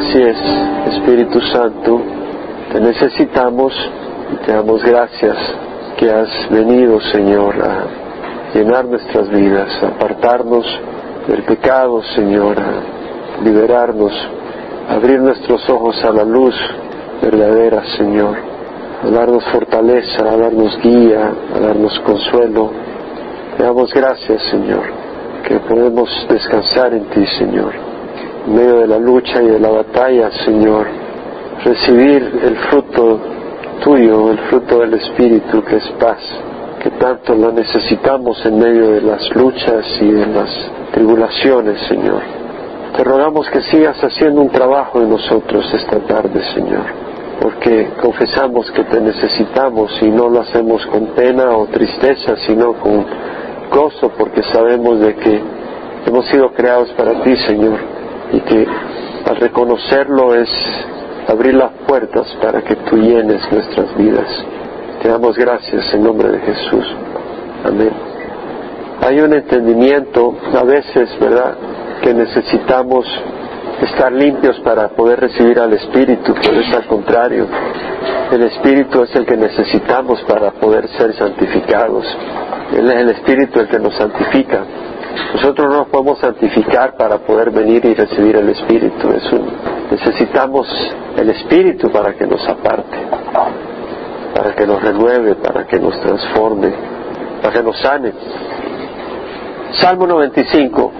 Así es, Espíritu Santo, te necesitamos y te damos gracias que has venido, Señor, a llenar nuestras vidas, a apartarnos del pecado, Señor, a liberarnos, a abrir nuestros ojos a la luz verdadera, Señor, a darnos fortaleza, a darnos guía, a darnos consuelo. Te damos gracias, Señor, que podemos descansar en ti, Señor, en medio de la lucha y de la batalla, Señor, recibir el fruto tuyo, el fruto del Espíritu, que es paz, que tanto lo necesitamos en medio de las luchas y de las tribulaciones, Señor. Te rogamos que sigas haciendo un trabajo en nosotros esta tarde, Señor, porque confesamos que te necesitamos y no lo hacemos con pena o tristeza, sino con gozo, porque sabemos de que hemos sido creados para ti, Señor, y que al reconocerlo es abrir las puertas para que tú llenes nuestras vidas. Te damos gracias en nombre de Jesús. Amén. Hay un entendimiento a veces, ¿verdad?, que necesitamos estar limpios para poder recibir al Espíritu, pero es al contrario. El Espíritu es el que necesitamos para poder ser santificados. Él es el Espíritu el que nos santifica. Nosotros no podemos santificar para poder venir y recibir el Espíritu. Necesitamos el Espíritu para que nos aparte, para que nos renueve, para que nos transforme, para que nos sane. Salmo 95.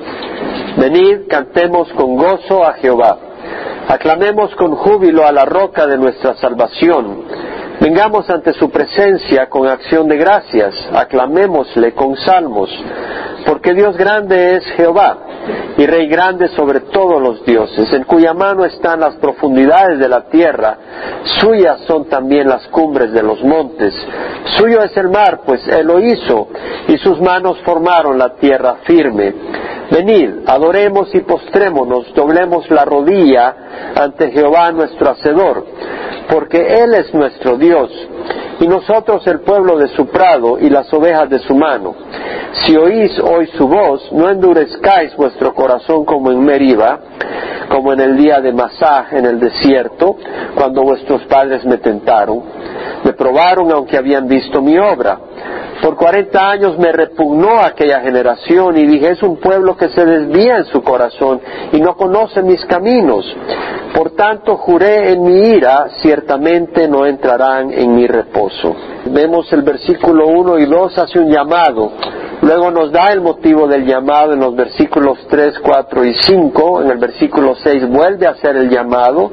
Venid, cantemos con gozo a Jehová. Aclamemos con júbilo a la roca de nuestra salvación. Vengamos ante su presencia con acción de gracias. Aclamémosle con salmos. Porque Dios grande es Jehová y Rey grande sobre todos los dioses, en cuya mano están las profundidades de la tierra, suyas son también las cumbres de los montes, suyo es el mar, pues él lo hizo, y sus manos formaron la tierra firme. Venid, adoremos y postrémonos, doblemos la rodilla ante Jehová nuestro Hacedor, porque Él es nuestro Dios, y nosotros el pueblo de su prado y las ovejas de su mano. Si oís hoy su voz, no endurezcáis vuestro corazón como en Meriba, como en el día de Masá en el desierto, cuando vuestros padres me tentaron. Me probaron aunque habían visto mi obra. Por cuarenta años me repugnó aquella generación y dije, es un pueblo que se desvía en su corazón y no conoce mis caminos. Por tanto juré en mi ira, ciertamente no entrarán en mi reposo. Vemos el versículo 1 y 2 hace un llamado. Luego nos da el motivo del llamado en los versículos 3, 4 y 5. En el versículo 6 vuelve a hacer el llamado.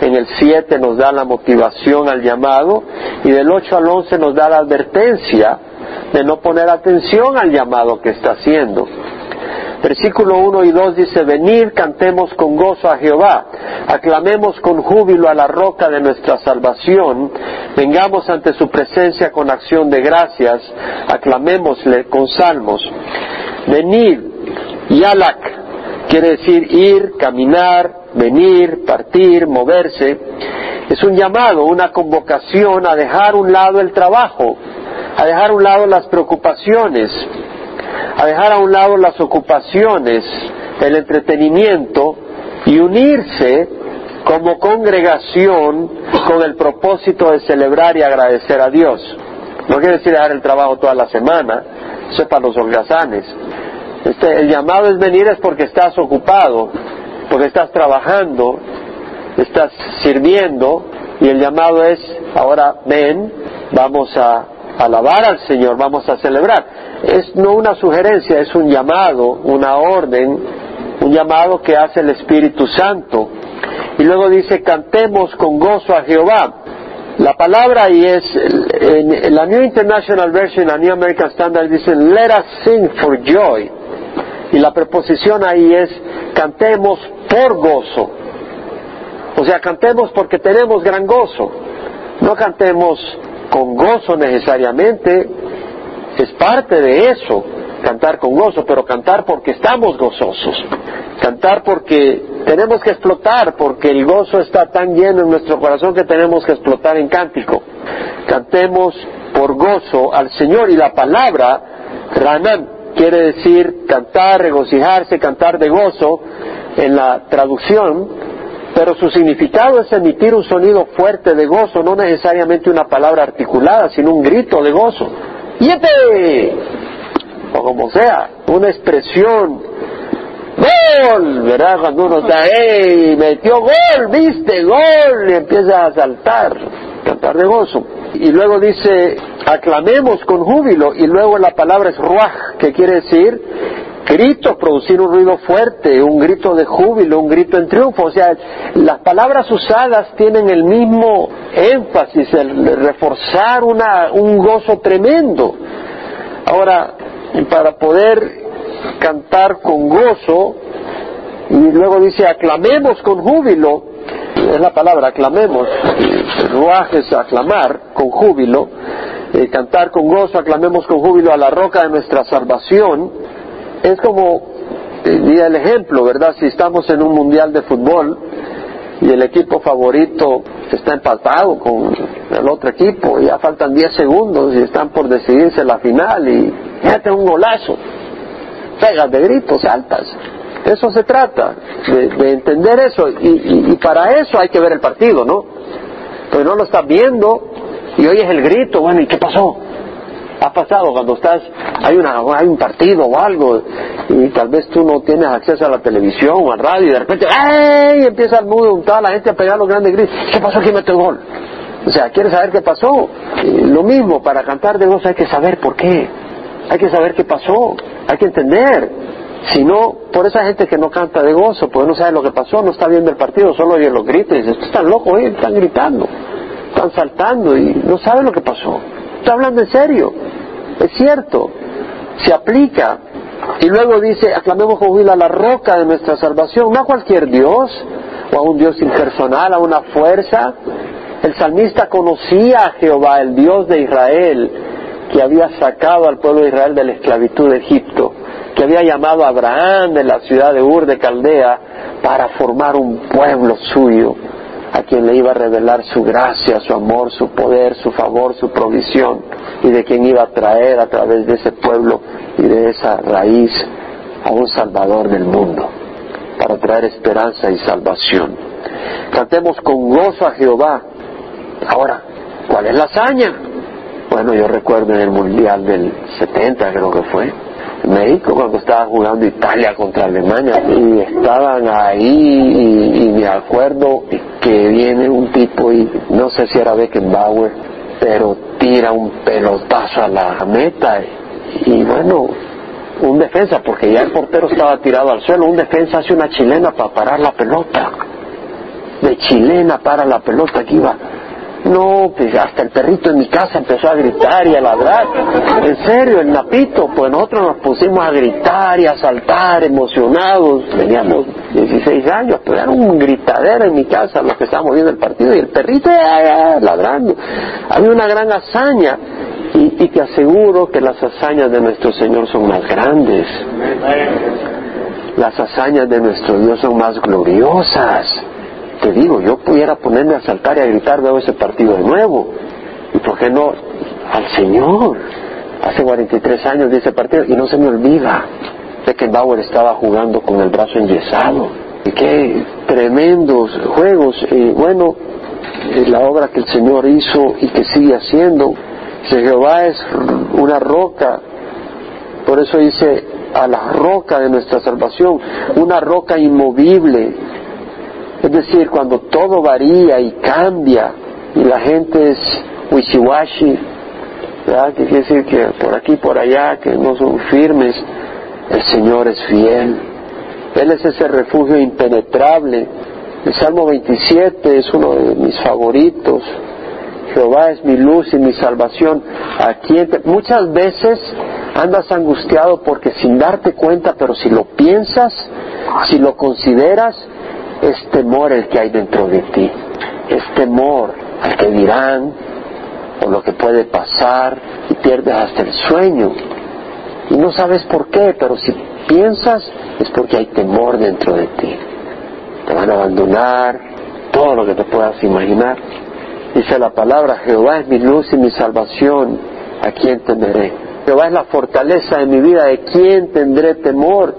En el 7 nos da la motivación al llamado. Y del 8 al 11 nos da la advertencia de no poner atención al llamado que está haciendo. Versículo 1 y 2 dice, venid, cantemos con gozo a Jehová, aclamemos con júbilo a la roca de nuestra salvación, vengamos ante su presencia con acción de gracias, aclamémosle con salmos. Venid, yalak, quiere decir ir, caminar, venir, partir, moverse. Es un llamado, una convocación a dejar un lado el trabajo, a dejar a un lado las preocupaciones, a dejar a un lado las ocupaciones, el entretenimiento y unirse como congregación con el propósito de celebrar y agradecer a Dios. No quiere decir dejar el trabajo toda la semana, eso es para los holgazanes. Este, el llamado es venir es porque estás ocupado, porque estás trabajando, estás sirviendo y el llamado es ahora ven, vamos a alabar al Señor, vamos a celebrar. Es no una sugerencia, es un llamado, una orden, un llamado que hace el Espíritu Santo. Y luego dice, cantemos con gozo a Jehová. La palabra ahí es, en la New International Version, la New American Standard dice, let us sing for joy. Y la preposición ahí es, cantemos por gozo. O sea, cantemos porque tenemos gran gozo. No cantemos con gozo necesariamente, es parte de eso, cantar con gozo, pero cantar porque estamos gozosos, cantar porque tenemos que explotar, porque el gozo está tan lleno en nuestro corazón que tenemos que explotar en cántico. Cantemos por gozo al Señor y la palabra Ranan quiere decir cantar, regocijarse, cantar de gozo en la traducción pero su significado es emitir un sonido fuerte de gozo, no necesariamente una palabra articulada, sino un grito de gozo. ¡Yete! O como sea, una expresión. ¡Gol! ¿Verdad? Cuando uno está, ¡ey! Metió gol, viste, gol, y empieza a saltar, cantar de gozo. Y luego dice, aclamemos con júbilo, y luego la palabra es ruaj, que quiere decir grito, producir un ruido fuerte, un grito de júbilo, un grito en triunfo. O sea, las palabras usadas tienen el mismo énfasis, el reforzar una, un gozo tremendo. Ahora, para poder cantar con gozo, y luego dice aclamemos con júbilo, es la palabra aclamemos, ruaje es aclamar con júbilo, eh, cantar con gozo, aclamemos con júbilo a la roca de nuestra salvación, es como, di el ejemplo, ¿verdad? Si estamos en un mundial de fútbol y el equipo favorito está empatado con el otro equipo, y ya faltan 10 segundos y están por decidirse la final y mete un golazo, pegas de gritos, saltas. Eso se trata, de, entender eso, y, y, para eso hay que ver el partido, ¿no? Pues no lo estás viendo y oyes el grito, bueno, ¿y qué pasó? Ha pasado cuando estás, hay, una, hay un partido o algo y tal vez tú no tienes acceso a la televisión o al radio y de repente ¡ay! empieza el mundo, toda la gente a pegar los grandes gritos. ¿Qué pasó aquí mete el gol? O sea, ¿quieres saber qué pasó? lo mismo, para cantar de gozo hay que saber por qué. Hay que saber qué pasó. Hay que entender. Si no, por esa gente que no canta de gozo, pues no sabe lo que pasó, no está viendo el partido, solo oye los gritos y dice, están locos, están gritando, están saltando y no sabe lo que pasó. Está hablando en serio. Es cierto. Se aplica. Y luego dice, aclamemos con a la roca de nuestra salvación, no a cualquier Dios, o a un Dios impersonal, a una fuerza. El salmista conocía a Jehová, el Dios de Israel, que había sacado al pueblo de Israel de la esclavitud de Egipto, que había llamado a Abraham de la ciudad de Ur de Caldea para formar un pueblo suyo a quien le iba a revelar su gracia, su amor, su poder, su favor, su provisión, y de quien iba a traer a través de ese pueblo y de esa raíz a un Salvador del mundo, para traer esperanza y salvación. Cantemos con gozo a Jehová. Ahora, ¿cuál es la hazaña? Bueno, yo recuerdo en el Mundial del 70, creo que fue, México cuando estaba jugando Italia contra Alemania y estaban ahí y, me acuerdo que viene un tipo y no sé si era Beckenbauer pero tira un pelotazo a la meta. Y bueno un defensa porque ya el portero estaba tirado al suelo un defensa hace una chilena para parar la pelota. De chilena para la pelota que iba no, pues hasta el perrito en mi casa empezó a gritar y a ladrar. En serio, el napito, pues nosotros nos pusimos a gritar y a saltar emocionados. Teníamos 16 años, pero era un gritadero en mi casa los que estábamos viendo el partido y el perrito ladrando. Había una gran hazaña y, y te aseguro que las hazañas de nuestro Señor son más grandes. Las hazañas de nuestro Dios son más gloriosas te digo, yo pudiera ponerme a saltar y a gritar, veo ese partido de nuevo. ¿Y por qué no al Señor? Hace 43 años de ese partido y no se me olvida de que Bauer estaba jugando con el brazo enyesado. Y qué tremendos juegos. Y bueno, la obra que el Señor hizo y que sigue haciendo. Si Jehová es una roca, por eso dice a la roca de nuestra salvación, una roca inmovible, es decir, cuando todo varía y cambia y la gente es wishiwashi, ¿verdad? Que quiere decir que por aquí, por allá, que no son firmes, el Señor es fiel. Él es ese refugio impenetrable. El Salmo 27 es uno de mis favoritos. Jehová es mi luz y mi salvación. Aquí muchas veces andas angustiado porque sin darte cuenta, pero si lo piensas, si lo consideras, es temor el que hay dentro de ti, es temor al que dirán o lo que puede pasar y pierdes hasta el sueño. Y no sabes por qué, pero si piensas es porque hay temor dentro de ti. Te van a abandonar, todo lo que te puedas imaginar. Dice la palabra, Jehová es mi luz y mi salvación, ¿a quién temeré? Jehová es la fortaleza de mi vida, ¿de quién tendré temor?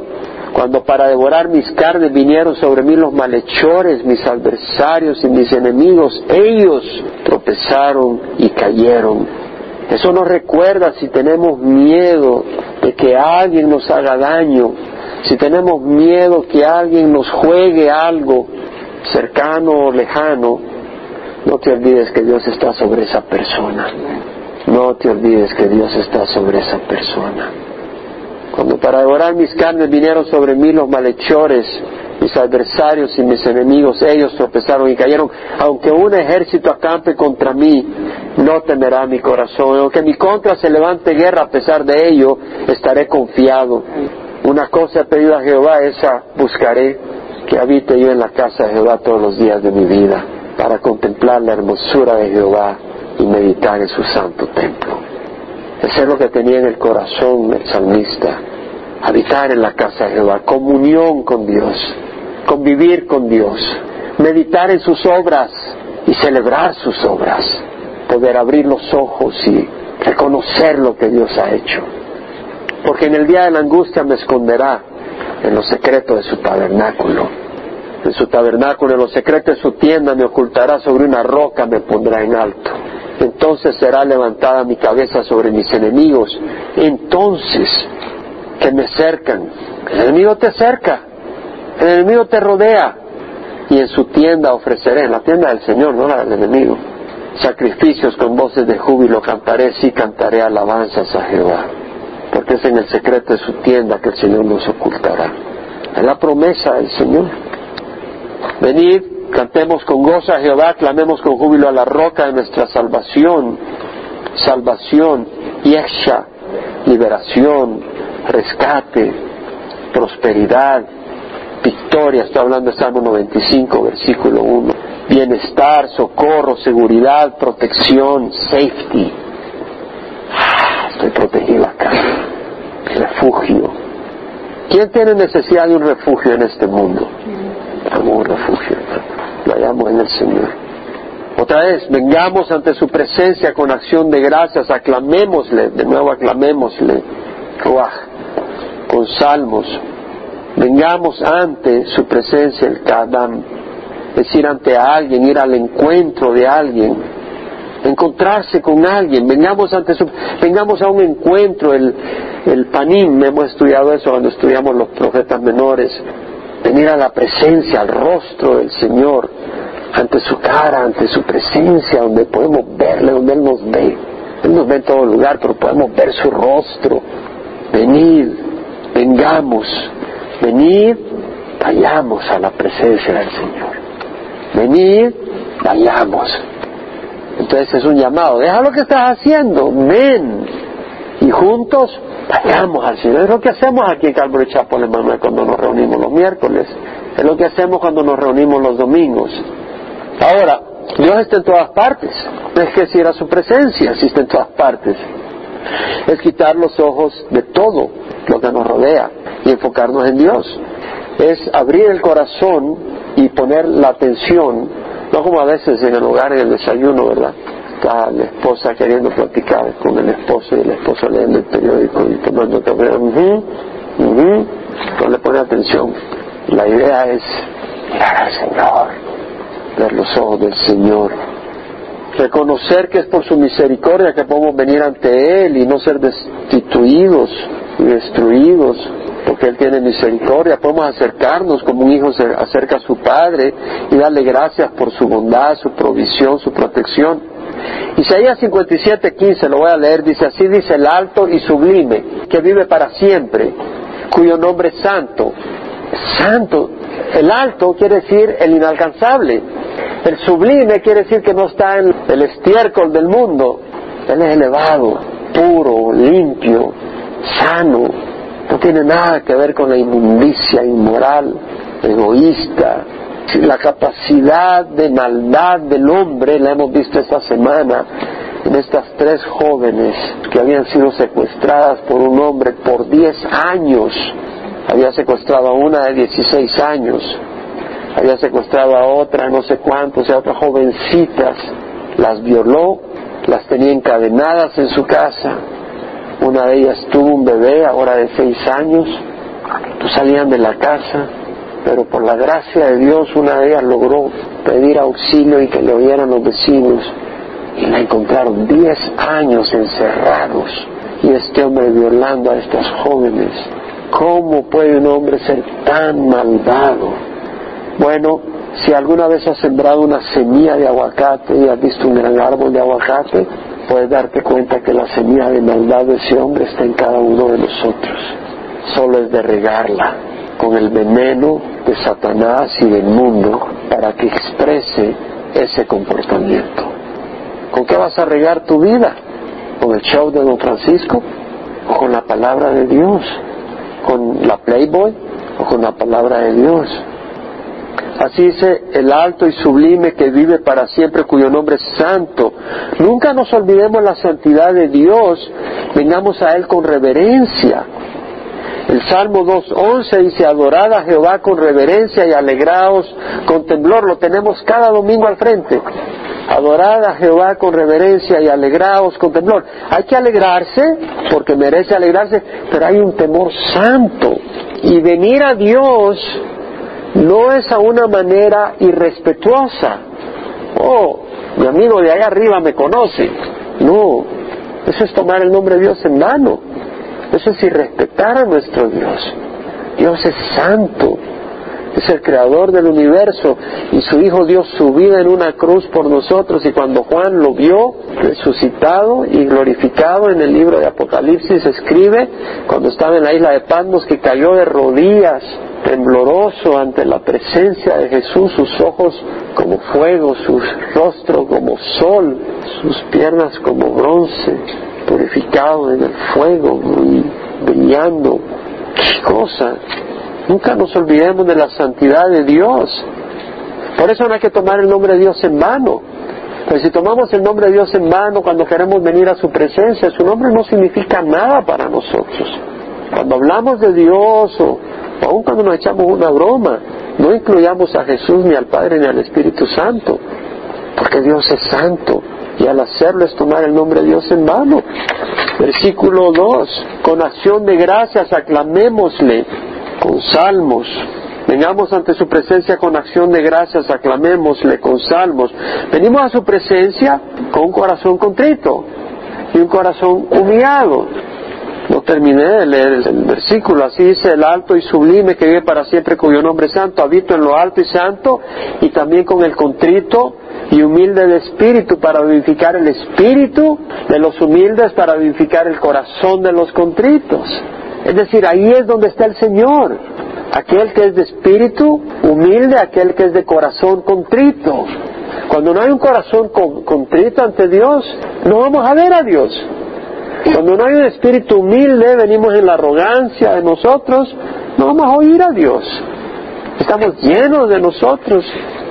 Cuando para devorar mis carnes vinieron sobre mí los malhechores, mis adversarios y mis enemigos, ellos tropezaron y cayeron. Eso nos recuerda si tenemos miedo de que alguien nos haga daño, si tenemos miedo que alguien nos juegue algo cercano o lejano, no te olvides que Dios está sobre esa persona. No te olvides que Dios está sobre esa persona. Cuando para devorar mis carnes vinieron sobre mí los malhechores, mis adversarios y mis enemigos, ellos tropezaron y cayeron. Aunque un ejército acampe contra mí, no temerá mi corazón. Aunque mi contra se levante guerra, a pesar de ello, estaré confiado. Una cosa he pedido a Jehová, esa buscaré, que habite yo en la casa de Jehová todos los días de mi vida, para contemplar la hermosura de Jehová y meditar en su santo templo. Eso es lo que tenía en el corazón el salmista. Habitar en la casa de Jehová, comunión con Dios, convivir con Dios, meditar en sus obras y celebrar sus obras, poder abrir los ojos y reconocer lo que Dios ha hecho. Porque en el día de la angustia me esconderá en los secretos de su tabernáculo. En su tabernáculo, en los secretos de su tienda me ocultará sobre una roca, me pondrá en alto entonces será levantada mi cabeza sobre mis enemigos. Entonces, que me cercan. El enemigo te cerca, el enemigo te rodea. Y en su tienda ofreceré, en la tienda del Señor, no la del enemigo, sacrificios con voces de júbilo cantaré, sí cantaré alabanzas a Jehová. Porque es en el secreto de su tienda que el Señor nos ocultará. Es la promesa del Señor. Venid, Cantemos con gozo a Jehová, clamemos con júbilo a la roca de nuestra salvación. Salvación, yesha, liberación, rescate, prosperidad, victoria. Estoy hablando de Salmo 95, versículo 1. Bienestar, socorro, seguridad, protección, safety. Ah, estoy protegido acá. Refugio. ¿Quién tiene necesidad de un refugio en este mundo? Amor, refugio vayamos en el Señor. Otra vez, vengamos ante su presencia con acción de gracias, aclamémosle, de nuevo aclamémosle, con salmos. Vengamos ante su presencia, el Kadam, decir ante alguien, ir al encuentro de alguien, encontrarse con alguien, vengamos ante su, vengamos a un encuentro, el, el panim, hemos estudiado eso cuando estudiamos los profetas menores, venir a la presencia, al rostro del Señor, ante su cara, ante su presencia, donde podemos verle, donde Él nos ve. Él nos ve en todo lugar, pero podemos ver su rostro. Venid, vengamos, venid, vayamos a la presencia del Señor. Venid, vayamos. Entonces es un llamado, deja lo que estás haciendo, ven. Y juntos vayamos al Señor. Es lo que hacemos aquí en Calvary Chapel, hermano, cuando nos reunimos los miércoles. Es lo que hacemos cuando nos reunimos los domingos. Ahora, Dios está en todas partes. Es que si era su presencia, si está en todas partes. Es quitar los ojos de todo lo que nos rodea y enfocarnos en Dios. Es abrir el corazón y poner la atención, no como a veces en el hogar en el desayuno, ¿verdad? Está la esposa queriendo platicar con el esposo y el esposo leyendo el periódico y tomando café, no le pone atención. La idea es mirar al Señor, ver los ojos del Señor, reconocer que es por su misericordia que podemos venir ante Él y no ser destituidos y destruidos, porque Él tiene misericordia. Podemos acercarnos como un hijo se acerca a su Padre y darle gracias por su bondad, su provisión, su protección. Isaías 57, 15, lo voy a leer, dice así dice el alto y sublime, que vive para siempre, cuyo nombre es santo. Santo, el alto quiere decir el inalcanzable, el sublime quiere decir que no está en el estiércol del mundo, él es elevado, puro, limpio, sano, no tiene nada que ver con la inmundicia inmoral, egoísta, la capacidad de maldad del hombre, la hemos visto esta semana, en estas tres jóvenes que habían sido secuestradas por un hombre por 10 años. Había secuestrado a una de 16 años, había secuestrado a otra, no sé cuántos, otras jovencitas, las violó, las tenía encadenadas en su casa. Una de ellas tuvo un bebé ahora de 6 años, pues salían de la casa, pero por la gracia de Dios una de ellas logró pedir auxilio y que le oyeran los vecinos y la encontraron diez años encerrados y este hombre violando a estas jóvenes. ¿Cómo puede un hombre ser tan malvado? Bueno, si alguna vez has sembrado una semilla de aguacate y has visto un gran árbol de aguacate, puedes darte cuenta que la semilla de maldad de ese hombre está en cada uno de nosotros. Solo es de regarla con el veneno de Satanás y del mundo para que exprese ese comportamiento. ¿Con qué vas a regar tu vida? ¿Con el show de Don Francisco? ¿O con la palabra de Dios? ¿Con la Playboy? ¿O con la palabra de Dios? Así dice el alto y sublime que vive para siempre, cuyo nombre es santo. Nunca nos olvidemos la santidad de Dios, vengamos a Él con reverencia. El Salmo 2.11 dice, adorad a Jehová con reverencia y alegraos con temblor. Lo tenemos cada domingo al frente. Adorad a Jehová con reverencia y alegraos con temblor. Hay que alegrarse porque merece alegrarse, pero hay un temor santo. Y venir a Dios no es a una manera irrespetuosa. Oh, mi amigo de allá arriba me conoce. No, eso es tomar el nombre de Dios en vano. Eso es irrespetar a nuestro Dios. Dios es santo es el creador del universo y su Hijo dio su vida en una cruz por nosotros y cuando Juan lo vio resucitado y glorificado en el libro de Apocalipsis escribe cuando estaba en la isla de Patmos que cayó de rodillas tembloroso ante la presencia de Jesús, sus ojos como fuego, su rostro como sol, sus piernas como bronce, purificado en el fuego y brillando. ¿Qué cosa? Nunca nos olvidemos de la santidad de Dios. Por eso no hay que tomar el nombre de Dios en vano. Pues si tomamos el nombre de Dios en vano cuando queremos venir a su presencia, su nombre no significa nada para nosotros. Cuando hablamos de Dios o aun cuando nos echamos una broma, no incluyamos a Jesús ni al Padre ni al Espíritu Santo, porque Dios es santo y al hacerlo es tomar el nombre de Dios en vano. Versículo 2, con acción de gracias aclamémosle con salmos. Vengamos ante su presencia con acción de gracias, aclamémosle con salmos. Venimos a su presencia con un corazón contrito y un corazón humillado. No terminé de leer el versículo, así dice el alto y sublime que vive para siempre cuyo nombre es santo, habito en lo alto y santo y también con el contrito y humilde de espíritu para vivificar el espíritu de los humildes, para vivificar el corazón de los contritos. Es decir, ahí es donde está el Señor. Aquel que es de espíritu humilde, aquel que es de corazón contrito. Cuando no hay un corazón contrito ante Dios, no vamos a ver a Dios. Cuando no hay un espíritu humilde, venimos en la arrogancia de nosotros, no vamos a oír a Dios. Estamos llenos de nosotros,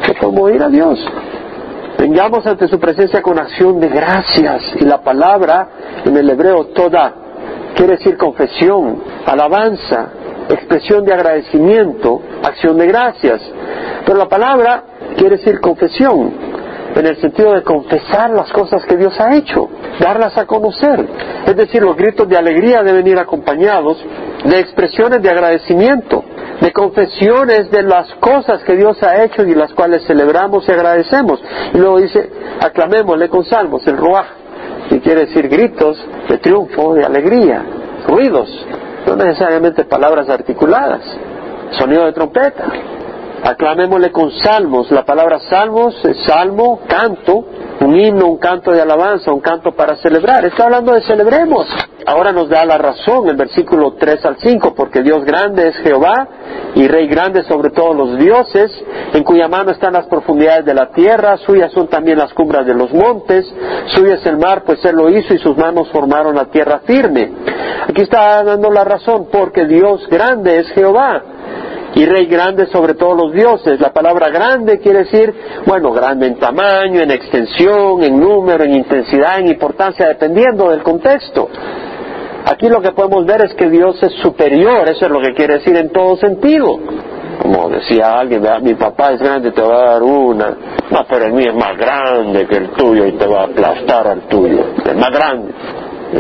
no podemos oír a Dios. Vengamos ante su presencia con acción de gracias. Y la palabra en el hebreo toda quiere decir confesión, alabanza, expresión de agradecimiento, acción de gracias. Pero la palabra quiere decir confesión, en el sentido de confesar las cosas que Dios ha hecho, darlas a conocer. Es decir, los gritos de alegría deben ir acompañados de expresiones de agradecimiento, de confesiones de las cosas que Dios ha hecho y las cuales celebramos y agradecemos. Y luego dice, aclamémosle con salmos, el roaj, y quiere decir gritos de triunfo, de alegría, ruidos, no necesariamente palabras articuladas, sonido de trompeta. Aclamémosle con salmos. La palabra salmos es salmo, canto, un himno, un canto de alabanza, un canto para celebrar. Está hablando de celebremos. Ahora nos da la razón el versículo 3 al 5, porque Dios grande es Jehová y Rey grande sobre todos los dioses, en cuya mano están las profundidades de la tierra, suyas son también las cumbres de los montes, suyo es el mar, pues Él lo hizo y sus manos formaron la tierra firme. Aquí está dando la razón, porque Dios grande es Jehová y rey grande sobre todos los dioses. La palabra grande quiere decir, bueno, grande en tamaño, en extensión, en número, en intensidad, en importancia, dependiendo del contexto. Aquí lo que podemos ver es que Dios es superior, eso es lo que quiere decir en todo sentido. Como decía alguien, mi papá es grande, te va a dar una. No, pero el mío es más grande que el tuyo y te va a aplastar al tuyo. Es más grande.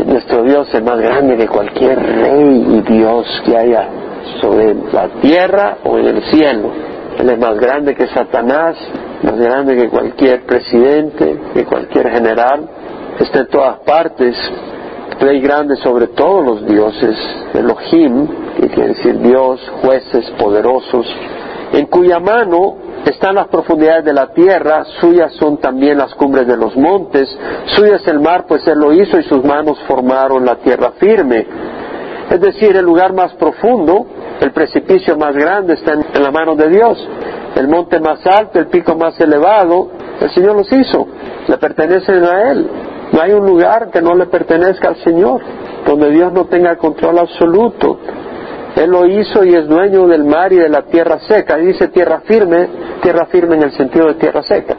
Nuestro Dios es más grande que cualquier rey y Dios que haya sobre la tierra o en el cielo. Él es más grande que Satanás, más grande que cualquier presidente, que cualquier general. Está en todas partes, rey grande sobre todos los dioses, Elohim, que quiere decir Dios, jueces poderosos, en cuya mano están las profundidades de la tierra, suyas son también las cumbres de los montes, suya es el mar, pues él lo hizo y sus manos formaron la tierra firme. Es decir, el lugar más profundo, el precipicio más grande está en, la mano de Dios. El monte más alto, el pico más elevado, el Señor los hizo, le pertenecen a Él. No hay un lugar que no le pertenezca al Señor, donde Dios no tenga control absoluto. Él lo hizo y es dueño del mar y de la tierra seca. Y dice tierra firme, tierra firme en el sentido de tierra seca.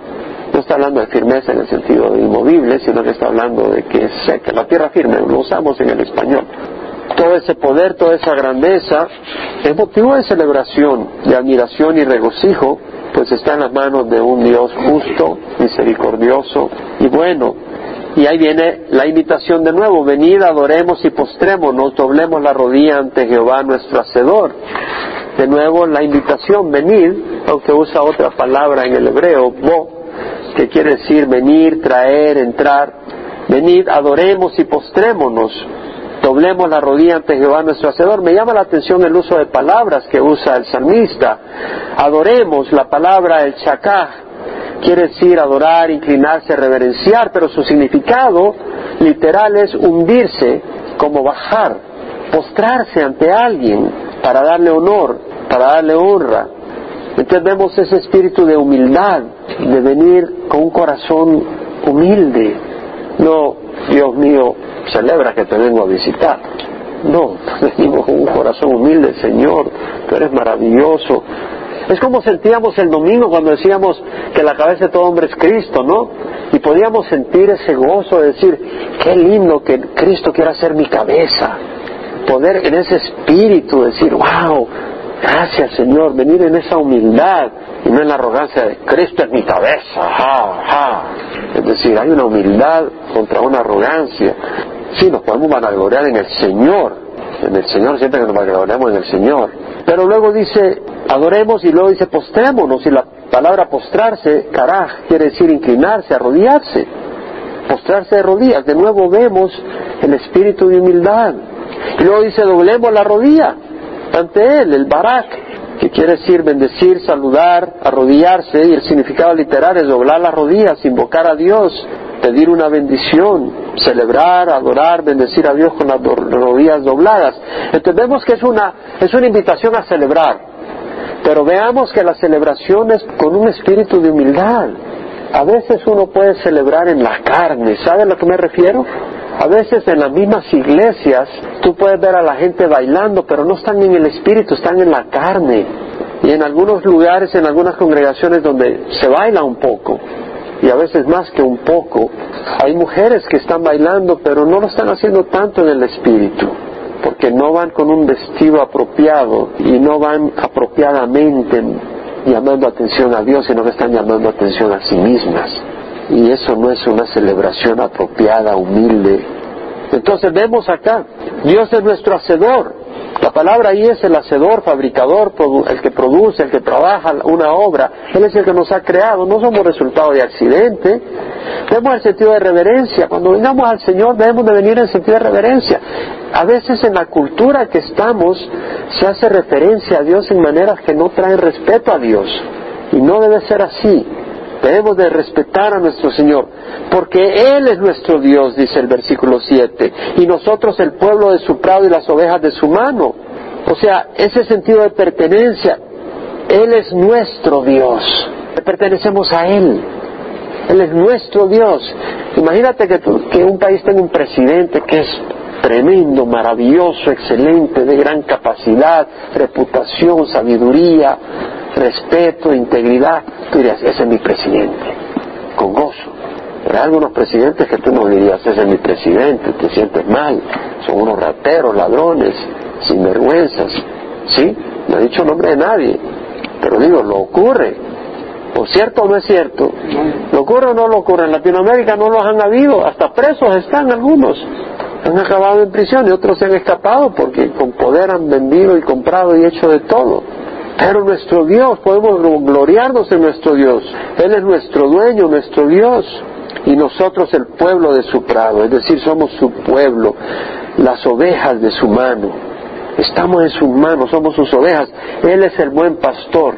No está hablando de firmeza en el sentido de inmovible, sino que está hablando de que es seca. La tierra firme lo usamos en el español. Todo ese poder, toda esa grandeza es motivo de celebración, de admiración y regocijo, pues está en las manos de un Dios justo, misericordioso y bueno. Y ahí viene la invitación de nuevo, venid, adoremos y postrémonos, doblemos la rodilla ante Jehová nuestro Hacedor. De nuevo la invitación, venid, aunque usa otra palabra en el hebreo, bo, que quiere decir venir, traer, entrar. Venid, adoremos y postrémonos, doblemos la rodilla ante Jehová nuestro Hacedor. Me llama la atención el uso de palabras que usa el salmista. Adoremos la palabra el chacá, quiere decir adorar, inclinarse, reverenciar, pero su significado literal es hundirse como bajar, postrarse ante alguien para darle honor, para darle honra. Entonces vemos ese espíritu de humildad, de venir con un corazón humilde. No, Dios mío, celebra que te vengo a visitar. No, venimos con un corazón humilde, Señor, tú eres maravilloso, es como sentíamos el domingo cuando decíamos que la cabeza de todo hombre es Cristo, ¿no? Y podíamos sentir ese gozo de decir, qué lindo que Cristo quiera ser mi cabeza. Poder en ese espíritu decir, wow, gracias Señor, venir en esa humildad y no en la arrogancia de Cristo es mi cabeza, ja, ja. Es decir, hay una humildad contra una arrogancia. Sí, nos podemos vanagloriar en el Señor, en el Señor, siempre que nos vanagloriamos en el Señor. Pero luego dice, adoremos y luego dice postrémonos y la palabra postrarse, caraj, quiere decir inclinarse, arrodillarse, postrarse de rodillas. De nuevo vemos el espíritu de humildad. Y luego dice doblemos la rodilla ante él, el barak, que quiere decir bendecir, saludar, arrodillarse, y el significado literal es doblar las rodillas, invocar a Dios, pedir una bendición, celebrar, adorar, bendecir a Dios con las rodillas dobladas. Entonces vemos que es una, es una invitación a celebrar, pero veamos que la celebración es con un espíritu de humildad. A veces uno puede celebrar en la carne, ¿sabe a lo que me refiero? A veces en las mismas iglesias tú puedes ver a la gente bailando, pero no están en el espíritu, están en la carne. Y en algunos lugares, en algunas congregaciones donde se baila un poco, y a veces más que un poco, hay mujeres que están bailando, pero no lo están haciendo tanto en el espíritu porque no van con un vestido apropiado y no van apropiadamente llamando atención a Dios, sino que están llamando atención a sí mismas. Y eso no es una celebración apropiada, humilde. Entonces vemos acá, Dios es nuestro hacedor, la palabra ahí es el hacedor, fabricador, el que produce, el que trabaja una obra. Él es el que nos ha creado, no somos resultado de accidente. Vemos el sentido de reverencia. Cuando vengamos al Señor debemos de venir en sentido de reverencia. A veces en la cultura que estamos se hace referencia a Dios en maneras que no traen respeto a Dios. Y no debe ser así. Debemos de respetar a nuestro Señor, porque Él es nuestro Dios, dice el versículo 7, y nosotros el pueblo de su prado y las ovejas de su mano. O sea, ese sentido de pertenencia, Él es nuestro Dios, le pertenecemos a Él. Él es nuestro Dios. Imagínate que, que un país tenga un presidente que es tremendo, maravilloso, excelente, de gran capacidad, reputación, sabiduría, respeto, integridad, tú dirías, ese es mi presidente, con gozo. Pero hay algunos presidentes que tú no dirías, ese es mi presidente, te sientes mal, son unos rateros, ladrones, sinvergüenzas. ¿Sí? No he dicho nombre de nadie, pero digo, lo ocurre. ¿O cierto o no es cierto? ¿Lo ocurre o no lo ocurre? En Latinoamérica no los han habido, hasta presos están algunos. Han acabado en prisión y otros se han escapado porque con poder han vendido y comprado y hecho de todo. Pero nuestro Dios, podemos gloriarnos en nuestro Dios. Él es nuestro dueño, nuestro Dios. Y nosotros el pueblo de su prado, es decir, somos su pueblo, las ovejas de su mano. Estamos en sus manos, somos sus ovejas. Él es el buen pastor.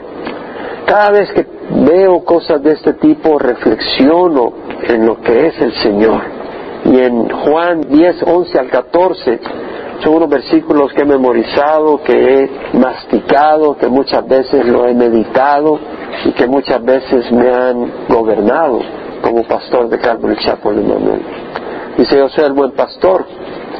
Cada vez que veo cosas de este tipo, reflexiono en lo que es el Señor. Y en Juan 10, 11 al 14, son unos versículos que he memorizado, que he masticado, que muchas veces lo he meditado y que muchas veces me han gobernado como pastor de Calvary Chapel de Manuel. Dice, yo soy el buen pastor.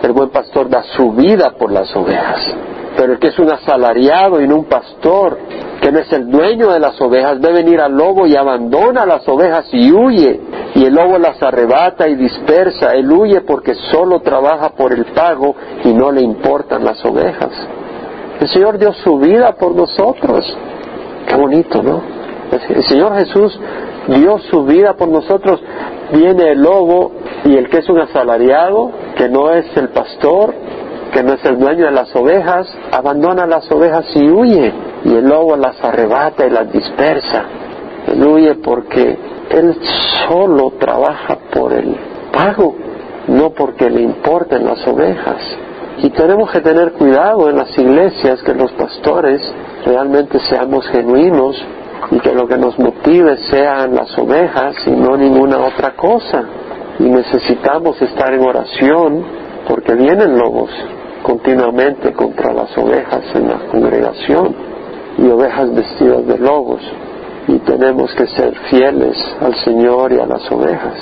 El buen pastor da su vida por las ovejas. Pero el que es un asalariado y no un pastor, que no es el dueño de las ovejas, ve venir al lobo y abandona las ovejas y huye. Y el lobo las arrebata y dispersa. Él huye porque solo trabaja por el pago y no le importan las ovejas. El Señor dio su vida por nosotros. Qué bonito, ¿no? El Señor Jesús dio su vida por nosotros. Viene el lobo y el que es un asalariado, que no es el pastor, que no es el dueño de las ovejas, abandona las ovejas y huye. Y el lobo las arrebata y las dispersa. Él huye porque él solo trabaja por el pago, no porque le importen las ovejas. Y tenemos que tener cuidado en las iglesias que los pastores realmente seamos genuinos y que lo que nos motive sean las ovejas y no ninguna otra cosa. Y necesitamos estar en oración porque vienen lobos continuamente contra las ovejas en la congregación y ovejas vestidas de lobos y tenemos que ser fieles al Señor y a las ovejas.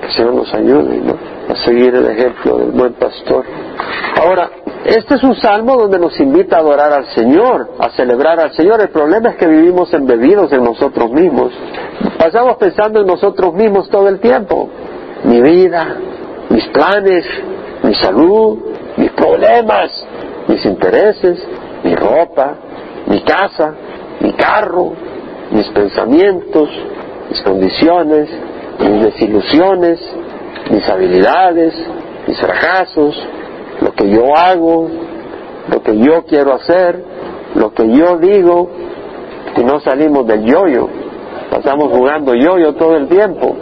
Que el Señor nos ayude a seguir el ejemplo del buen pastor. Ahora, este es un salmo donde nos invita a adorar al Señor, a celebrar al Señor. El problema es que vivimos embebidos en nosotros mismos. Pasamos pensando en nosotros mismos todo el tiempo. Mi vida, mis planes, mi salud, mis problemas, mis intereses, mi ropa, mi casa, mi carro, mis pensamientos, mis condiciones, mis desilusiones, mis habilidades, mis fracasos, lo que yo hago, lo que yo quiero hacer, lo que yo digo, y no salimos del yoyo. Pasamos jugando yoyo todo el tiempo.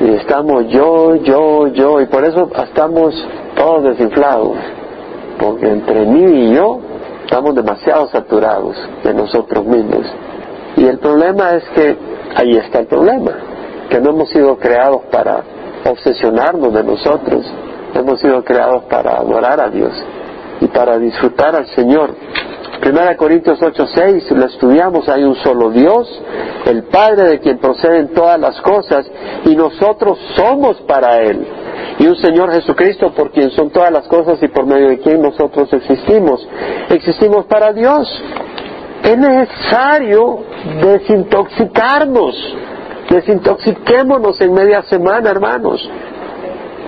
Y estamos yo, yo, yo, y por eso estamos todos desinflados. Porque entre mí y yo estamos demasiado saturados de nosotros mismos. Y el problema es que ahí está el problema, que no hemos sido creados para obsesionarnos de nosotros, hemos sido creados para adorar a Dios y para disfrutar al Señor. Primera Corintios 8:6 lo estudiamos, hay un solo Dios, el Padre de quien proceden todas las cosas y nosotros somos para Él. Y un Señor Jesucristo por quien son todas las cosas y por medio de quien nosotros existimos. Existimos para Dios. Es necesario desintoxicarnos. Desintoxiquémonos en media semana, hermanos.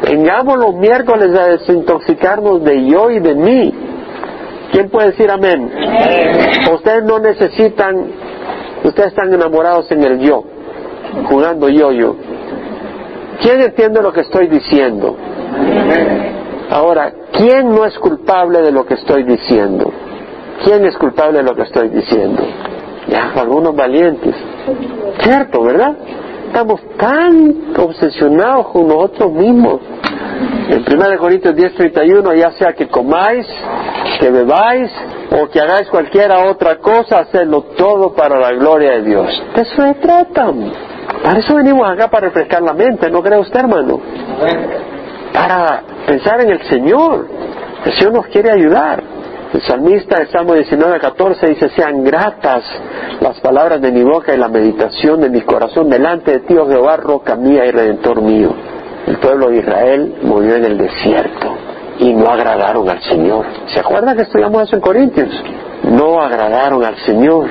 Vengamos los miércoles a desintoxicarnos de yo y de mí. ¿Quién puede decir amén? Ustedes no necesitan, ustedes están enamorados en el yo, jugando yo-yo. ¿Quién entiende lo que estoy diciendo? Ahora, ¿quién no es culpable de lo que estoy diciendo? ¿Quién es culpable de lo que estoy diciendo? Ya, algunos valientes. Cierto, ¿verdad? Estamos tan obsesionados con nosotros mismos. En 1 Corintios 10:31, ya sea que comáis, que bebáis o que hagáis cualquiera otra cosa, hacedlo todo para la gloria de Dios. De eso se trata. Para eso venimos acá, para refrescar la mente, ¿no cree usted, hermano? Para pensar en el Señor. El Señor nos quiere ayudar. El salmista del Salmo 19, 14 dice, sean gratas las palabras de mi boca y la meditación de mi corazón delante de ti, oh Jehová, roca mía y redentor mío. El pueblo de Israel murió en el desierto y no agradaron al Señor. ¿Se acuerdan que estudiamos eso en Corintios? No agradaron al Señor.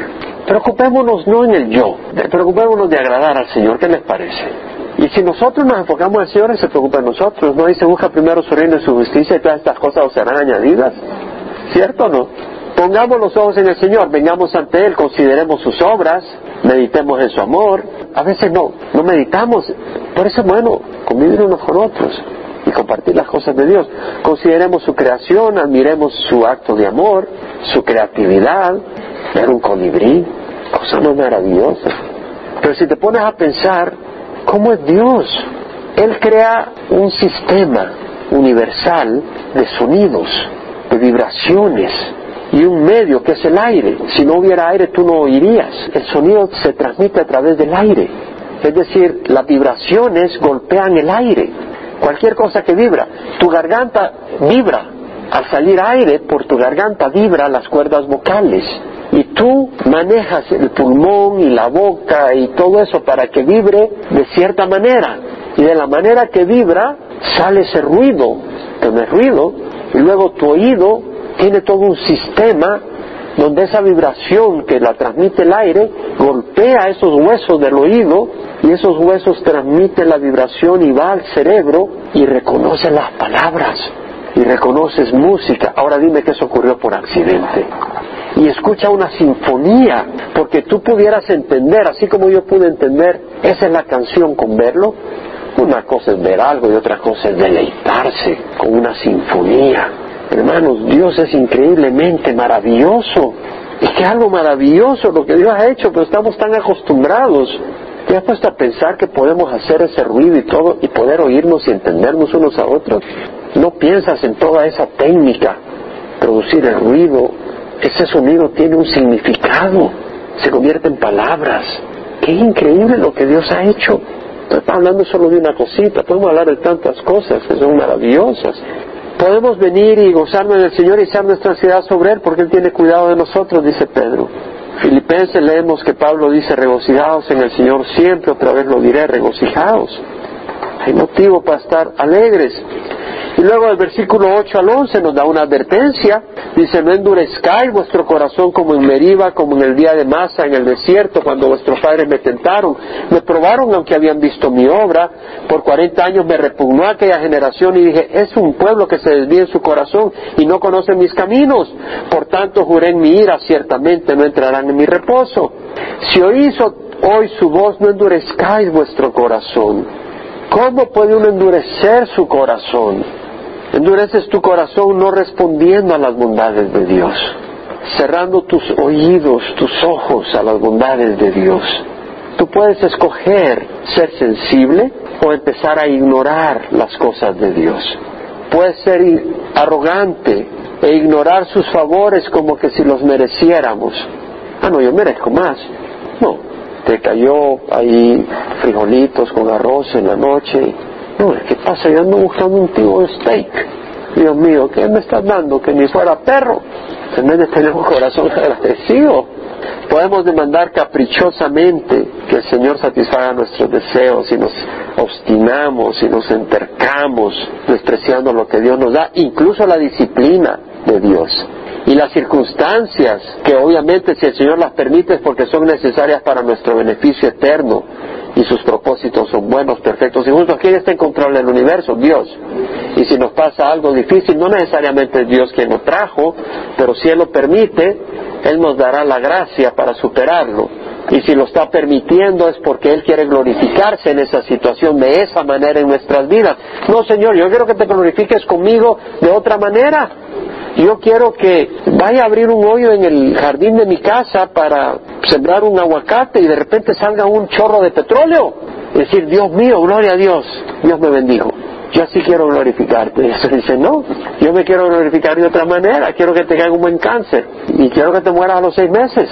Preocupémonos no en el yo, preocupémonos de agradar al Señor. ¿Qué les parece? Y si nosotros nos enfocamos en el Señor, se preocupa de nosotros. No dice, busca primero su reino y su justicia y todas estas cosas os serán añadidas. ¿Cierto o no? Pongamos los ojos en el Señor, vengamos ante Él, consideremos sus obras, meditemos en su amor. A veces no, no meditamos. Por eso es bueno convivir unos con otros. Y compartir las cosas de Dios. Consideremos su creación, admiremos su acto de amor, su creatividad, ver un colibrí, cosa más maravillosa. Pero si te pones a pensar, ¿cómo es Dios? Él crea un sistema universal de sonidos, de vibraciones y un medio que es el aire. Si no hubiera aire tú no oirías. El sonido se transmite a través del aire. Es decir, las vibraciones golpean el aire. Cualquier cosa que vibra. Tu garganta vibra. Al salir aire por tu garganta vibra las cuerdas vocales. Y tú manejas el pulmón y la boca y todo eso para que vibre de cierta manera. Y de la manera que vibra sale ese ruido, que no es ruido, y luego tu oído tiene todo un sistema donde esa vibración que la transmite el aire golpea esos huesos del oído y esos huesos transmiten la vibración y va al cerebro y reconoce las palabras y reconoces música. Ahora dime que eso ocurrió por accidente. Y escucha una sinfonía, porque tú pudieras entender, así como yo pude entender, esa es la canción con verlo. Una cosa es ver algo y otra cosa es deleitarse con una sinfonía. Hermanos, Dios es increíblemente maravilloso. Es que algo maravilloso lo que Dios ha hecho, pero estamos tan acostumbrados. ¿Te has puesto a pensar que podemos hacer ese ruido y todo y poder oírnos y entendernos unos a otros? No piensas en toda esa técnica, producir el ruido. Ese sonido tiene un significado, se convierte en palabras. Qué increíble lo que Dios ha hecho. Está hablando solo de una cosita, podemos hablar de tantas cosas que son maravillosas. Podemos venir y gozarnos del Señor y echar nuestra ansiedad sobre Él porque Él tiene cuidado de nosotros, dice Pedro. Filipenses leemos que Pablo dice, regocijados en el Señor siempre, otra vez lo diré, regocijados. Hay motivo para estar alegres. Y luego el versículo 8 al 11 nos da una advertencia. Dice, no endurezcáis vuestro corazón como en Meriba, como en el día de Masa, en el desierto, cuando vuestros padres me tentaron. Me probaron aunque habían visto mi obra. Por cuarenta años me repugnó aquella generación y dije, es un pueblo que se desvía en su corazón y no conoce mis caminos. Por tanto juré en mi ira, ciertamente no entrarán en mi reposo. Si oís hoy su voz, no endurezcáis vuestro corazón. ¿Cómo puede uno endurecer su corazón? Endureces tu corazón no respondiendo a las bondades de Dios, cerrando tus oídos, tus ojos a las bondades de Dios. Tú puedes escoger ser sensible o empezar a ignorar las cosas de Dios. Puedes ser arrogante e ignorar sus favores como que si los mereciéramos. Ah, no, yo merezco más. No, te cayó ahí frijolitos con arroz en la noche no, ¿qué pasa? Yo ando buscando un tipo de steak. Dios mío, ¿qué me estás dando? Que ni fuera perro. En vez de tener un corazón agradecido, podemos demandar caprichosamente que el Señor satisfaga nuestros deseos y nos obstinamos y nos entercamos despreciando lo que Dios nos da, incluso la disciplina de Dios. Y las circunstancias, que obviamente si el Señor las permite es porque son necesarias para nuestro beneficio eterno, y sus propósitos son buenos, perfectos y justos. ¿Quién está en control del universo? Dios. Y si nos pasa algo difícil, no necesariamente es Dios quien nos trajo, pero si Él lo permite, Él nos dará la gracia para superarlo. Y si lo está permitiendo es porque Él quiere glorificarse en esa situación de esa manera en nuestras vidas. No, Señor, yo quiero que te glorifiques conmigo de otra manera. Yo quiero que vaya a abrir un hoyo en el jardín de mi casa para sembrar un aguacate y de repente salga un chorro de petróleo. Es decir, Dios mío, gloria a Dios, Dios me bendijo. Yo sí quiero glorificarte. Y eso dice, no, yo me quiero glorificar de otra manera. Quiero que te caiga un buen cáncer y quiero que te mueras a los seis meses.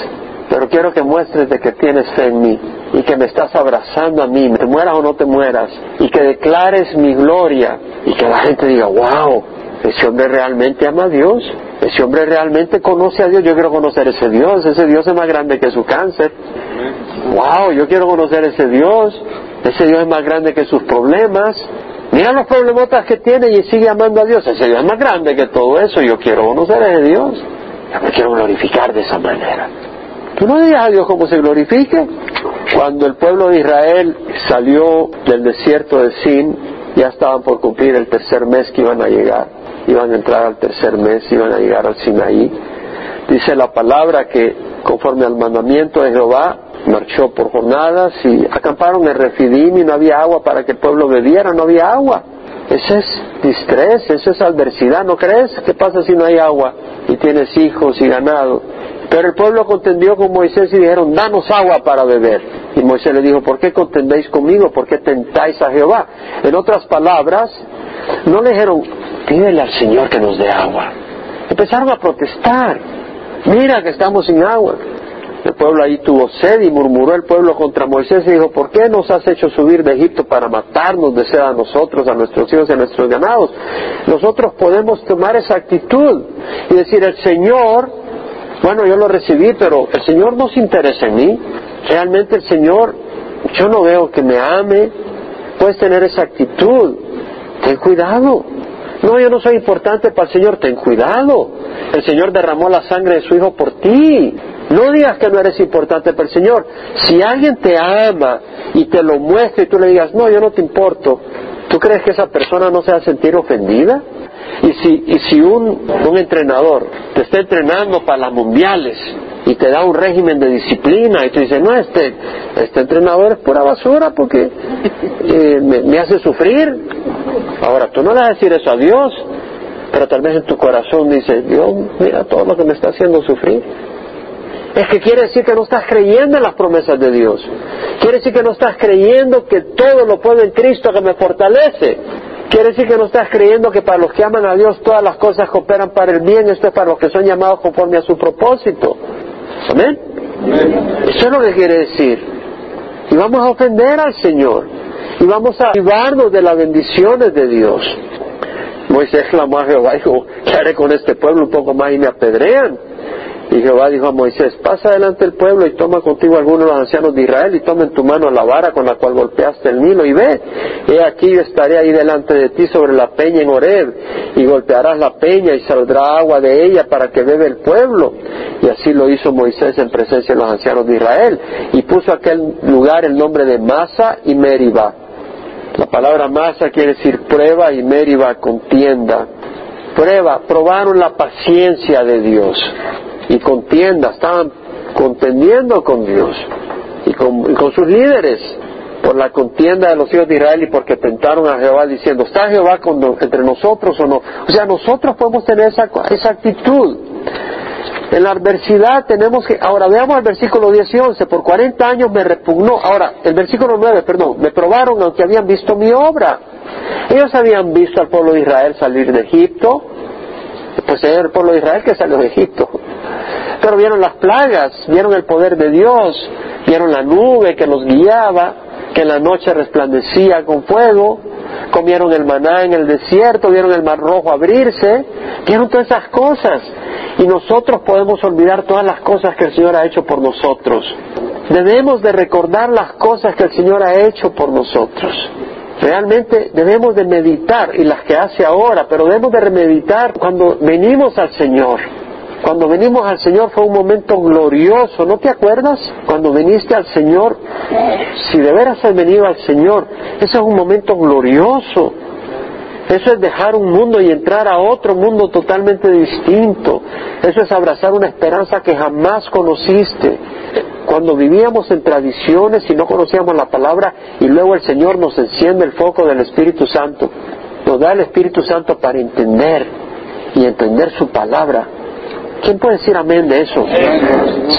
Pero quiero que muestres de que tienes fe en mí y que me estás abrazando a mí, te mueras o no te mueras, y que declares mi gloria y que la gente diga, wow, ese hombre realmente ama a Dios, ese hombre realmente conoce a Dios, yo quiero conocer ese Dios, ese Dios es más grande que su cáncer. Wow, yo quiero conocer ese Dios, ese Dios es más grande que sus problemas. Mira los problemotas que tiene y sigue amando a Dios, ese Dios es más grande que todo eso, yo quiero conocer a ese Dios, yo me quiero glorificar de esa manera. No digas a Dios cómo se glorifique. Cuando el pueblo de Israel salió del desierto de Sin, ya estaban por cumplir el tercer mes que iban a llegar iban a entrar al tercer mes, iban a llegar al Sinaí. Dice la palabra que conforme al mandamiento de Jehová, marchó por jornadas y acamparon en Refidim y no había agua para que el pueblo bebiera, no había agua. Ese es distrés, eso es adversidad, ¿no crees? ¿Qué pasa si no hay agua y tienes hijos y ganado? Pero el pueblo contendió con Moisés y dijeron, danos agua para beber. Y Moisés le dijo, ¿por qué contendéis conmigo? ¿Por qué tentáis a Jehová? En otras palabras, no le dijeron, pídele al Señor que nos dé agua. Empezaron a protestar. Mira que estamos sin agua. El pueblo ahí tuvo sed y murmuró el pueblo contra Moisés y dijo, ¿por qué nos has hecho subir de Egipto para matarnos de sed a nosotros, a nuestros hijos y a nuestros ganados? Nosotros podemos tomar esa actitud y decir, el Señor, bueno, yo lo recibí, pero el Señor no se interesa en mí. Realmente el Señor, yo no veo que me ame. Puedes tener esa actitud. Ten cuidado. No, yo no soy importante para el Señor, ten cuidado. El Señor derramó la sangre de su Hijo por ti. No digas que no eres importante para el Señor. Si alguien te ama y te lo muestra y tú le digas, no, yo no te importo, ¿tú crees que esa persona no se va a sentir ofendida? Y si, y si un, un entrenador te está entrenando para las mundiales y te da un régimen de disciplina y tú dices, no, este, este entrenador es pura basura porque eh, me, hace sufrir. Ahora, tú no le vas a decir eso a Dios, pero tal vez en tu corazón dices, Dios, mira todo lo que me está haciendo sufrir es que quiere decir que no estás creyendo en las promesas de Dios. Quiere decir que no estás creyendo que todo lo puedo en Cristo que me fortalece. Quiere decir que no estás creyendo que para los que aman a Dios todas las cosas cooperan para el bien. Esto es para los que son llamados conforme a su propósito. Amén. Eso es lo que quiere decir. Y vamos a ofender al Señor. Y vamos a privarnos de las bendiciones de Dios. Moisés clamó a Jehová y dijo, ¿qué haré con este pueblo un poco más y me apedrean? Y Jehová dijo a Moisés, pasa delante del pueblo y toma contigo algunos de los ancianos de Israel y toma en tu mano la vara con la cual golpeaste el Nilo y ve, he aquí yo estaré ahí delante de ti sobre la peña en Horeb y golpearás la peña y saldrá agua de ella para que bebe el pueblo. Y así lo hizo Moisés en presencia de los ancianos de Israel y puso aquel lugar el nombre de Masa y Meriba. La palabra Masa quiere decir prueba y Meriba contienda. Prueba, probaron la paciencia de Dios contienda, estaban contendiendo con Dios y con, sus líderes por la contienda de los hijos de Israel y porque tentaron a Jehová diciendo, ¿está Jehová entre nosotros o no? O sea, nosotros podemos tener esa, esa actitud. En la adversidad tenemos que, ahora veamos el versículo 10 y 11, por 40 años me repugnó, ahora el versículo 9, perdón, me probaron aunque habían visto mi obra. Ellos habían visto al pueblo de Israel salir de Egipto, pues era el pueblo de Israel que salió de Egipto. Pero vieron las plagas, vieron el poder de Dios, vieron la nube que los guiaba, que en la noche resplandecía con fuego, comieron el maná en el desierto, vieron el mar rojo abrirse, vieron todas esas cosas. Y nosotros podemos olvidar todas las cosas que el Señor ha hecho por nosotros. Debemos de recordar las cosas que el Señor ha hecho por nosotros. Realmente debemos de meditar, y las que hace ahora, pero debemos de remeditar cuando venimos al Señor. Cuando venimos al Señor fue un momento glorioso, ¿no te acuerdas? Cuando viniste al Señor, si de veras has venido al Señor, ese es un momento glorioso. Eso es dejar un mundo y entrar a otro mundo totalmente distinto. Eso es abrazar una esperanza que jamás conociste. Cuando vivíamos en tradiciones y no conocíamos la palabra y luego el Señor nos enciende el foco del Espíritu Santo, nos da el Espíritu Santo para entender y entender su palabra ¿Quién puede decir amén de eso?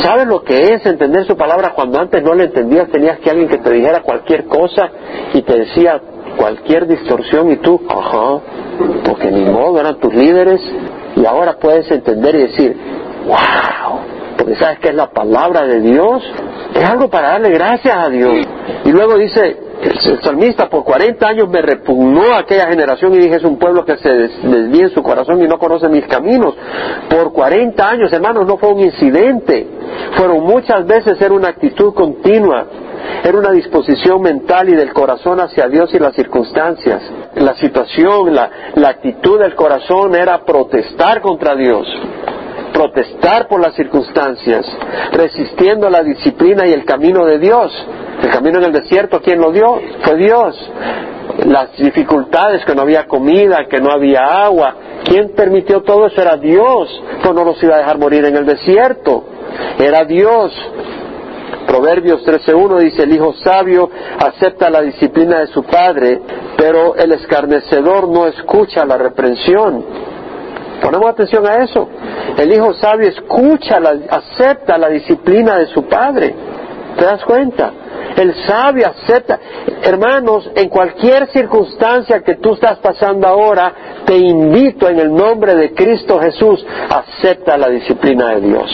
¿Sabes lo que es entender su palabra cuando antes no le entendías? Tenías que alguien que te dijera cualquier cosa y te decía cualquier distorsión y tú, ajá, porque ni modo, eran tus líderes y ahora puedes entender y decir, wow, porque sabes que es la palabra de Dios, es algo para darle gracias a Dios. Y luego dice, el salmista por 40 años me repugnó aquella generación y dije es un pueblo que se desvía en su corazón y no conoce mis caminos. Por 40 años, hermanos, no fue un incidente. Fueron muchas veces, era una actitud continua. Era una disposición mental y del corazón hacia Dios y las circunstancias. La situación, la, la actitud del corazón era protestar contra Dios protestar por las circunstancias, resistiendo la disciplina y el camino de Dios. El camino en el desierto, ¿quién lo dio? Fue Dios. Las dificultades, que no había comida, que no había agua. ¿Quién permitió todo eso? Era Dios. Pues no nos iba a dejar morir en el desierto. Era Dios. Proverbios 13.1 dice, el hijo sabio acepta la disciplina de su padre, Pero el escarnecedor no escucha la reprensión. Ponemos atención a eso. El hijo sabio escucha, acepta la disciplina de su padre. ¿Te das cuenta? El sabio acepta. Hermanos, en cualquier circunstancia que tú estás pasando ahora, te invito en el nombre de Cristo Jesús, acepta la disciplina de Dios.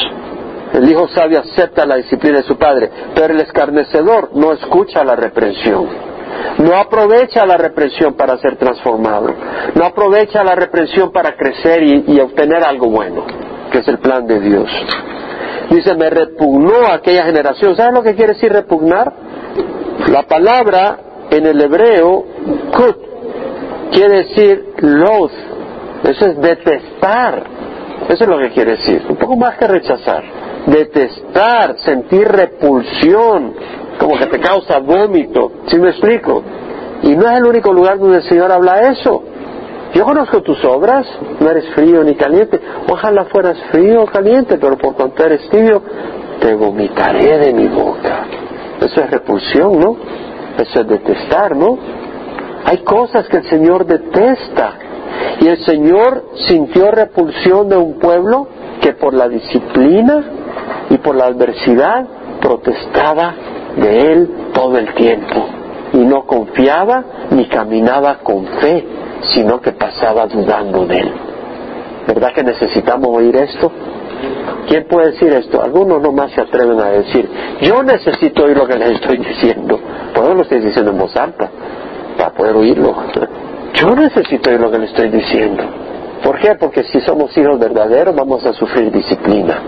El hijo sabio acepta la disciplina de su padre, pero el escarnecedor no escucha la reprensión. No aprovecha la reprensión para ser transformado. No aprovecha la reprensión para crecer y, y obtener algo bueno, que es el plan de Dios. Dice, me repugnó aquella generación. ¿Sabes lo que quiere decir repugnar? La palabra en el hebreo, kut, quiere decir loath. Eso es detestar. Eso es lo que quiere decir. Un poco más que rechazar. Detestar, sentir repulsión, como que te causa vómito. ¿Sí me explico? Y no es el único lugar donde el Señor habla eso. Yo conozco tus obras, no eres frío ni caliente. Ojalá fueras frío o caliente, pero por cuanto eres tibio, te vomitaré de mi boca. Eso es repulsión, ¿no? Eso es detestar, ¿no? Hay cosas que el Señor detesta. Y el Señor sintió repulsión de un pueblo que por la disciplina y por la adversidad protestaba de Él todo el tiempo. Y no confiaba ni caminaba con fe sino que pasaba dudando de él. ¿Verdad que necesitamos oír esto? ¿Quién puede decir esto? Algunos nomás se atreven a decir, yo necesito oír lo que les estoy diciendo. Por eso lo estoy diciendo en voz alta, para poder oírlo. Yo necesito oír lo que les estoy diciendo. ¿Por qué? Porque si somos hijos verdaderos vamos a sufrir disciplina.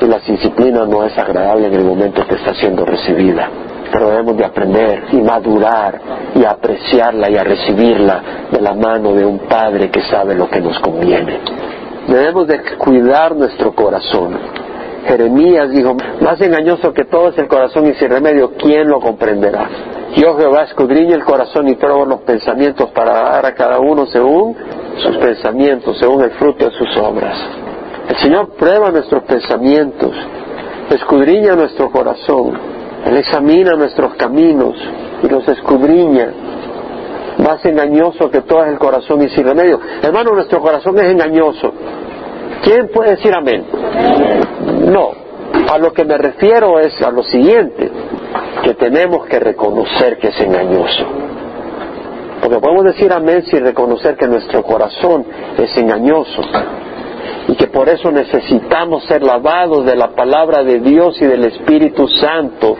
Y la disciplina no es agradable en el momento que está siendo recibida pero debemos de aprender y madurar y apreciarla y a recibirla de la mano de un Padre que sabe lo que nos conviene. Debemos de cuidar nuestro corazón. Jeremías dijo, más engañoso que todo es el corazón y sin remedio, ¿quién lo comprenderá? Yo Jehová escudriña el corazón y pruebo los pensamientos para dar a cada uno según sus pensamientos, según el fruto de sus obras. El Señor prueba nuestros pensamientos, escudriña nuestro corazón él examina nuestros caminos y los escudriña. Más engañoso que todo es el corazón y sin remedio. Hermano, nuestro corazón es engañoso. ¿Quién puede decir amén? No. A lo que me refiero es a lo siguiente, que tenemos que reconocer que es engañoso. Porque podemos decir amén sin reconocer que nuestro corazón es engañoso y que por eso necesitamos ser lavados de la palabra de Dios y del Espíritu Santo,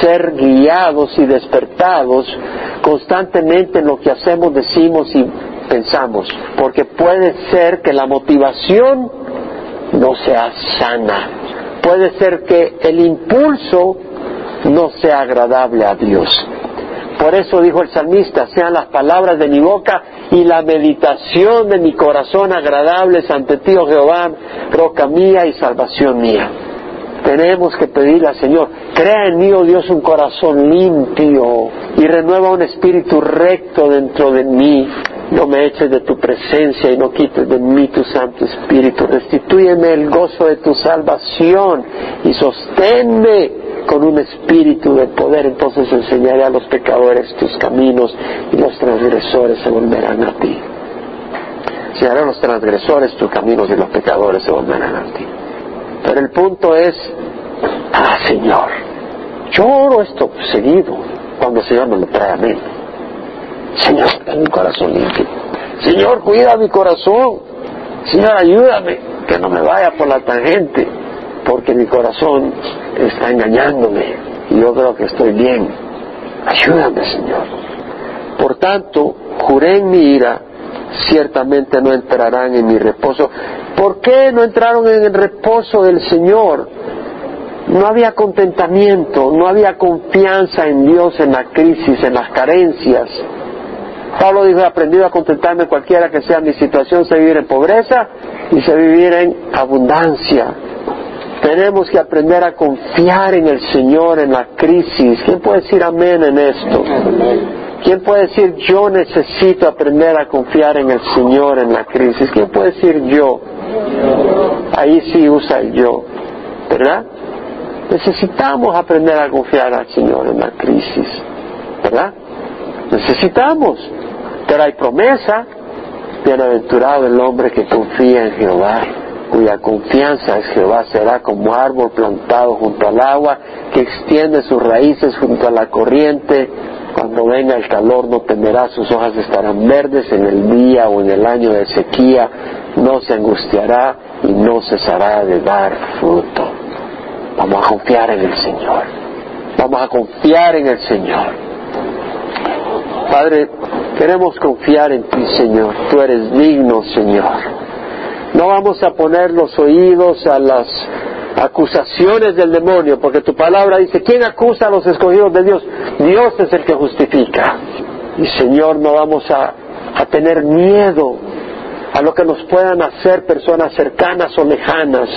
ser guiados y despertados constantemente en lo que hacemos, decimos y pensamos, porque puede ser que la motivación no sea sana, puede ser que el impulso no sea agradable a Dios. Por eso dijo el salmista, sean las palabras de mi boca y la meditación de mi corazón agradables ante ti, oh Jehová, roca mía y salvación mía. Tenemos que pedirle al Señor, crea en mí, oh Dios, un corazón limpio y renueva un espíritu recto dentro de mí. No me eches de tu presencia y no quites de mí tu Santo Espíritu. Restitúyeme el gozo de tu salvación y sosténme con un espíritu de poder, entonces enseñaré a los pecadores tus caminos y los transgresores se volverán a ti. Enseñaré a los transgresores tus caminos y los pecadores se volverán a ti. Pero el punto es, ah Señor, yo oro esto seguido cuando el Señor me lo trae a mí. Señor, dame un corazón limpio. Señor, cuida mi corazón. Señor, ayúdame que no me vaya por la tangente porque mi corazón está engañándome y yo creo que estoy bien. Ayúdame, Señor. Por tanto, juré en mi ira, ciertamente no entrarán en mi reposo. ¿Por qué no entraron en el reposo del Señor? No había contentamiento, no había confianza en Dios en la crisis, en las carencias. Pablo dijo, he aprendido a contentarme cualquiera que sea mi situación, sé vivir en pobreza y sé vivir en abundancia. Tenemos que aprender a confiar en el Señor en la crisis. ¿Quién puede decir amén en esto? ¿Quién puede decir yo necesito aprender a confiar en el Señor en la crisis? ¿Quién puede decir yo? Ahí sí usa el yo, ¿verdad? Necesitamos aprender a confiar al Señor en la crisis, ¿verdad? Necesitamos. Pero hay promesa, bienaventurado el hombre que confía en Jehová, cuya confianza es Jehová, será como árbol plantado junto al agua, que extiende sus raíces junto a la corriente, cuando venga el calor no temerá, sus hojas estarán verdes en el día o en el año de sequía, no se angustiará y no cesará de dar fruto. Vamos a confiar en el Señor. Vamos a confiar en el Señor. Padre, queremos confiar en ti, Señor. Tú eres digno, Señor. No vamos a poner los oídos a las acusaciones del demonio, porque tu palabra dice, ¿quién acusa a los escogidos de Dios? Dios es el que justifica. Y Señor, no vamos a, a tener miedo a lo que nos puedan hacer personas cercanas o lejanas.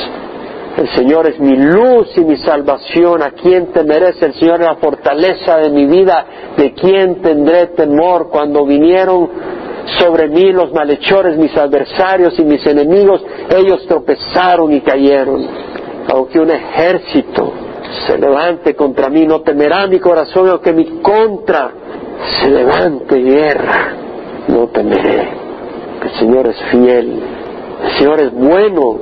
El Señor es mi luz y mi salvación. ¿A quién temeré? El Señor es la fortaleza de mi vida. ¿De quién tendré temor? Cuando vinieron sobre mí los malhechores, mis adversarios y mis enemigos, ellos tropezaron y cayeron. Aunque un ejército se levante contra mí, no temerá mi corazón, aunque mi contra se levante guerra, no temeré. El Señor es fiel, el Señor es bueno.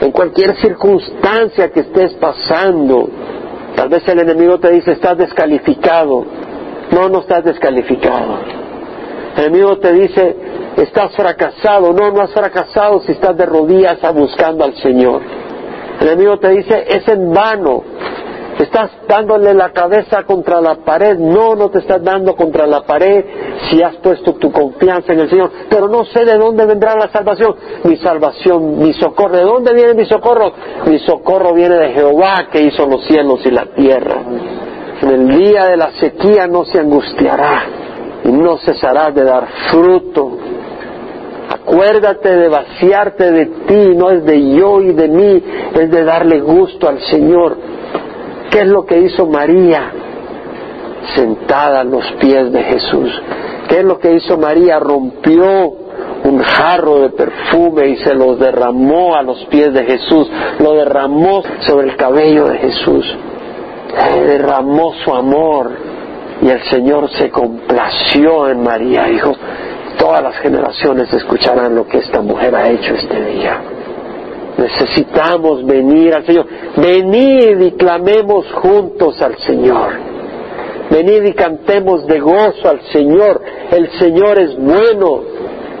En cualquier circunstancia que estés pasando, tal vez el enemigo te dice, estás descalificado. No, no estás descalificado el enemigo te dice, estás fracasado. No, no has fracasado si estás de rodillas buscando al Señor. El enemigo te dice, es en vano. Estás dándole la cabeza contra la pared. No, no te estás dando contra la pared si has puesto tu confianza en el Señor. Pero no sé de dónde vendrá la salvación. Mi salvación, mi socorro. ¿De dónde viene mi socorro? Mi socorro viene de Jehová que hizo los cielos y la tierra. En el día de la sequía no se angustiará no cesarás de dar fruto. Acuérdate de vaciarte de ti, no es de yo y de mí, es de darle gusto al Señor. ¿Qué es lo que hizo María? Sentada a los pies de Jesús. ¿Qué es lo que hizo María? Rompió un jarro de perfume y se lo derramó a los pies de Jesús, lo derramó sobre el cabello de Jesús, derramó su amor, y el Señor se complació en María, dijo, todas las generaciones escucharán lo que esta mujer ha hecho este día. Necesitamos venir al Señor. Venid y clamemos juntos al Señor. Venid y cantemos de gozo al Señor. El Señor es bueno.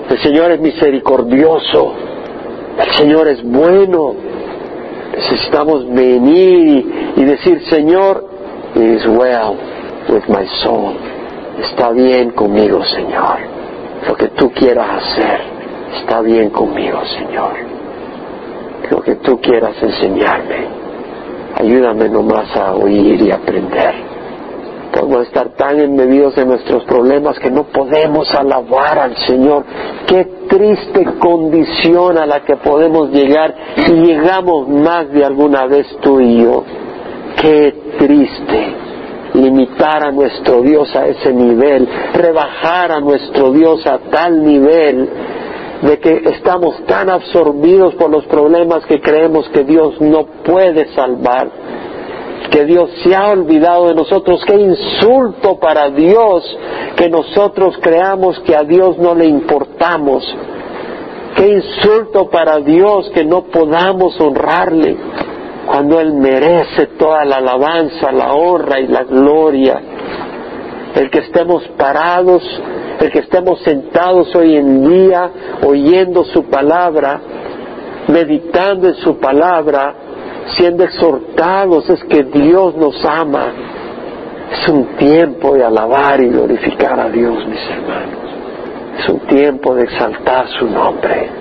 El Señor es misericordioso. El Señor es bueno. Necesitamos venir y, decir, Señor, it is well with my soul. Está bien conmigo, Señor. Lo que tú quieras hacer, está bien conmigo, Señor. Lo que tú quieras enseñarme, ayúdame nomás a oír y aprender. Podemos estar tan embebidos en nuestros problemas que no podemos alabar al Señor. Qué triste condición a la que podemos llegar y llegamos más de alguna vez tú y yo. Qué triste limitar a nuestro Dios a ese nivel, rebajar a nuestro Dios a tal nivel de que estamos tan absorbidos por los problemas que creemos que Dios no puede salvar, que Dios se ha olvidado de nosotros. Qué insulto para Dios que nosotros creamos que a Dios no le importamos. Qué insulto para Dios que no podamos honrarle cuando Él merece toda la alabanza, la honra y la gloria. El que estemos parados, el que estemos sentados hoy en día oyendo su palabra, meditando en su palabra, siendo exhortados, es que Dios nos ama. Es un tiempo de alabar y glorificar a Dios, mis hermanos. Es un tiempo de exaltar su nombre.